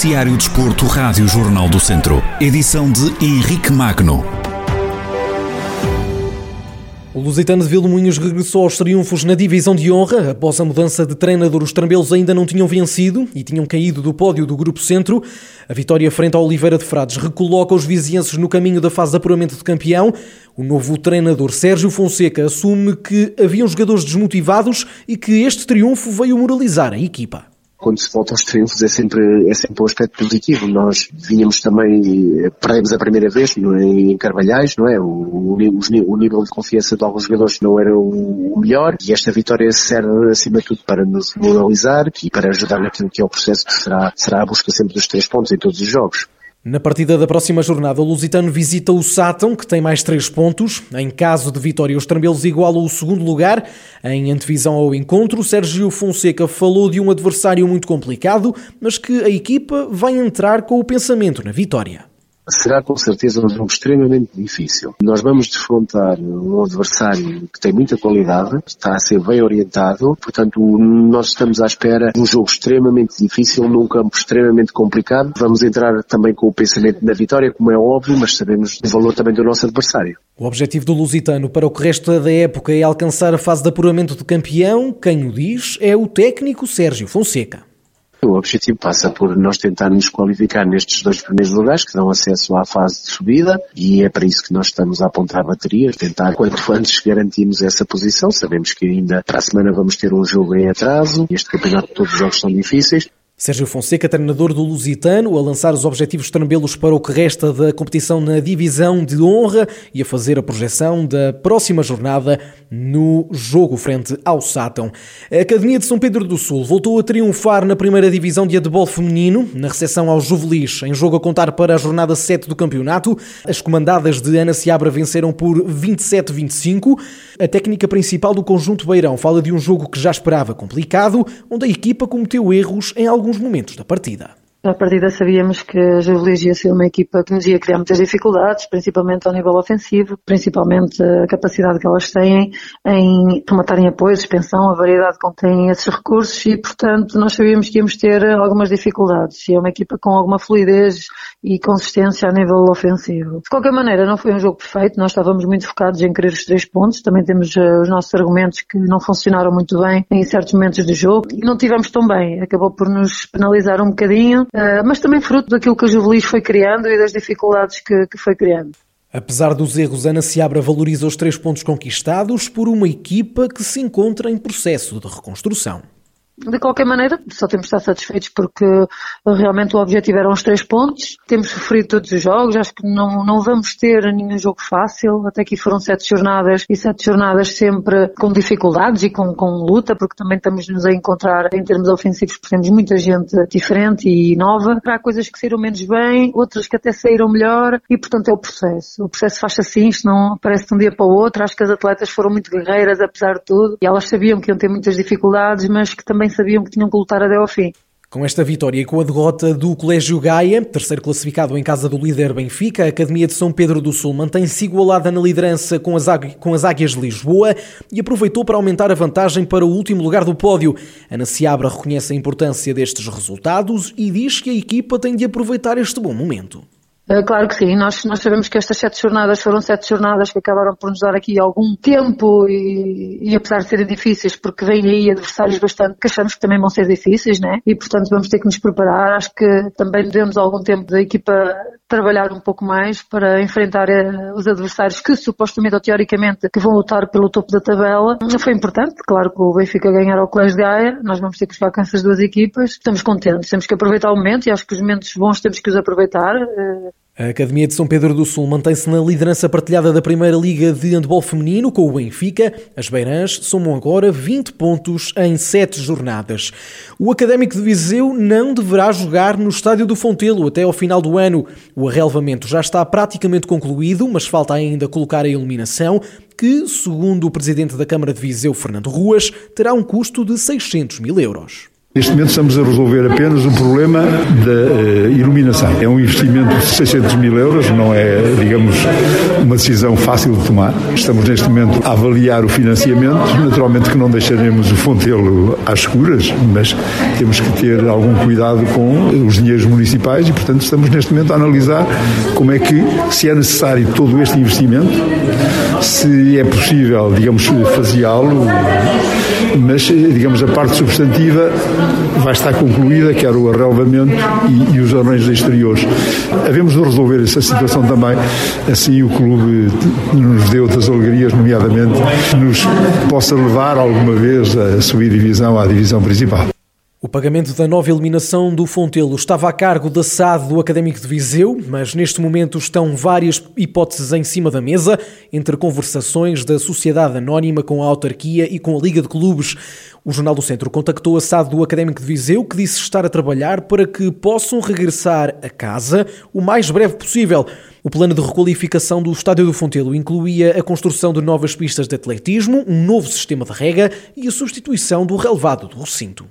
Noticiário Desporto, Rádio Jornal do Centro. Edição de Henrique Magno. O Lusitano de Vilmoinhos regressou aos triunfos na divisão de honra. Após a mudança de treinador, os trambelos ainda não tinham vencido e tinham caído do pódio do Grupo Centro. A vitória frente ao Oliveira de Frades recoloca os vizienses no caminho da fase de apuramento de campeão. O novo treinador Sérgio Fonseca assume que haviam jogadores desmotivados e que este triunfo veio moralizar a equipa quando se volta aos triunfos é sempre, é sempre um aspecto positivo. Nós vínhamos também, eh, perdemos a primeira vez em Carvalhais, não é? O, o, o, nível de confiança de alguns jogadores não era o, melhor e esta vitória serve acima de tudo para nos moralizar e para ajudar naquilo que é o processo que será, será a busca sempre dos três pontos em todos os jogos. Na partida da próxima jornada, o Lusitano visita o Sátão, que tem mais três pontos. Em caso de vitória, os trambelos igualam o segundo lugar. Em antevisão ao encontro, Sérgio Fonseca falou de um adversário muito complicado, mas que a equipa vai entrar com o pensamento na vitória será com certeza um jogo extremamente difícil. Nós vamos defrontar um adversário que tem muita qualidade, está a ser bem orientado, portanto nós estamos à espera de um jogo extremamente difícil, num campo extremamente complicado. Vamos entrar também com o pensamento na vitória, como é óbvio, mas sabemos o valor também do nosso adversário. O objetivo do Lusitano para o que resta da época é alcançar a fase de apuramento de campeão. Quem o diz é o técnico Sérgio Fonseca. O objetivo passa por nós tentarmos qualificar nestes dois primeiros lugares que dão acesso à fase de subida e é para isso que nós estamos a apontar baterias, tentar quanto antes garantirmos essa posição. Sabemos que ainda para a semana vamos ter um jogo em atraso. Este campeonato todos os jogos são difíceis, Sérgio Fonseca, treinador do Lusitano, a lançar os objetivos trambelos para o que resta da competição na divisão de honra e a fazer a projeção da próxima jornada no jogo frente ao Sátão. A Academia de São Pedro do Sul voltou a triunfar na primeira divisão de handebol feminino, na recepção aos Juvelis, em jogo a contar para a jornada 7 do campeonato. As comandadas de Ana Seabra venceram por 27-25. A técnica principal do conjunto Beirão fala de um jogo que já esperava complicado, onde a equipa cometeu erros em alguns momentos da partida. À partida sabíamos que a Juvelis ia ser uma equipa que nos ia criar muitas dificuldades, principalmente ao nível ofensivo, principalmente a capacidade que elas têm em rematarem apoio, suspensão, a variedade que têm esses recursos e, portanto, nós sabíamos que íamos ter algumas dificuldades. E é uma equipa com alguma fluidez e consistência a nível ofensivo. De qualquer maneira, não foi um jogo perfeito, nós estávamos muito focados em querer os três pontos, também temos uh, os nossos argumentos que não funcionaram muito bem em certos momentos do jogo e não tivemos tão bem, acabou por nos penalizar um bocadinho mas também fruto daquilo que a Juvelis foi criando e das dificuldades que, que foi criando. Apesar dos erros, Ana Seabra valoriza os três pontos conquistados por uma equipa que se encontra em processo de reconstrução de qualquer maneira, só temos de estar satisfeitos porque realmente o objetivo eram os três pontos. Temos sofrido todos os jogos, acho que não, não vamos ter nenhum jogo fácil. Até aqui foram sete jornadas e sete jornadas sempre com dificuldades e com, com luta, porque também estamos-nos a encontrar em termos ofensivos, porque temos muita gente diferente e nova. Há coisas que saíram menos bem, outras que até saíram melhor e, portanto, é o processo. O processo faz assim, isto não aparece de um dia para o outro. Acho que as atletas foram muito guerreiras, apesar de tudo, e elas sabiam que iam ter muitas dificuldades, mas que também sabiam que tinham que lutar até ao fim. Com esta vitória e com a derrota do Colégio Gaia, terceiro classificado em casa do líder Benfica, a Academia de São Pedro do Sul mantém-se igualada na liderança com as, com as Águias de Lisboa e aproveitou para aumentar a vantagem para o último lugar do pódio. Ana Seabra reconhece a importância destes resultados e diz que a equipa tem de aproveitar este bom momento. Eh, claro que sim, nós, nós sabemos que estas sete jornadas foram sete jornadas que acabaram por nos dar aqui algum tempo e, e apesar de serem difíceis, porque vêm aí adversários bastante que achamos que também vão ser difíceis, né? E portanto vamos ter que nos preparar. Acho que também devemos algum tempo da equipa trabalhar um pouco mais para enfrentar eh, os adversários que supostamente ou teoricamente que vão lutar pelo topo da tabela. Foi importante, claro que o Benfica ganhar ao Colégio de Gaia, nós vamos ter que jogar com essas duas equipas. Estamos contentes, temos que aproveitar o momento e acho que os momentos bons temos que os aproveitar. A Academia de São Pedro do Sul mantém-se na liderança partilhada da Primeira Liga de Handball Feminino com o Benfica. As Beirãs somam agora 20 pontos em 7 jornadas. O Académico de Viseu não deverá jogar no Estádio do Fontelo até ao final do ano. O arrelvamento já está praticamente concluído, mas falta ainda colocar a iluminação, que, segundo o Presidente da Câmara de Viseu, Fernando Ruas, terá um custo de 600 mil euros. Neste momento estamos a resolver apenas o problema da uh, iluminação. É um investimento de 600 mil euros, não é, digamos, uma decisão fácil de tomar. Estamos neste momento a avaliar o financiamento. Naturalmente que não deixaremos o Fontelo às escuras, mas temos que ter algum cuidado com os dinheiros municipais e, portanto, estamos neste momento a analisar como é que, se é necessário todo este investimento, se é possível, digamos, faseá-lo, mas, digamos, a parte substantiva vai estar concluída, quer o arrelvamento e, e os arranjos exteriores. Havemos de resolver essa situação também, assim o clube nos dê outras alegrias, nomeadamente nos possa levar alguma vez a subir divisão à divisão principal. O pagamento da nova eliminação do Fontelo estava a cargo da SAD do Académico de Viseu, mas neste momento estão várias hipóteses em cima da mesa, entre conversações da Sociedade Anónima com a autarquia e com a Liga de Clubes. O Jornal do Centro contactou a SAD do Académico de Viseu, que disse estar a trabalhar para que possam regressar a casa o mais breve possível. O plano de requalificação do Estádio do Fontelo incluía a construção de novas pistas de atletismo, um novo sistema de rega e a substituição do relevado do recinto.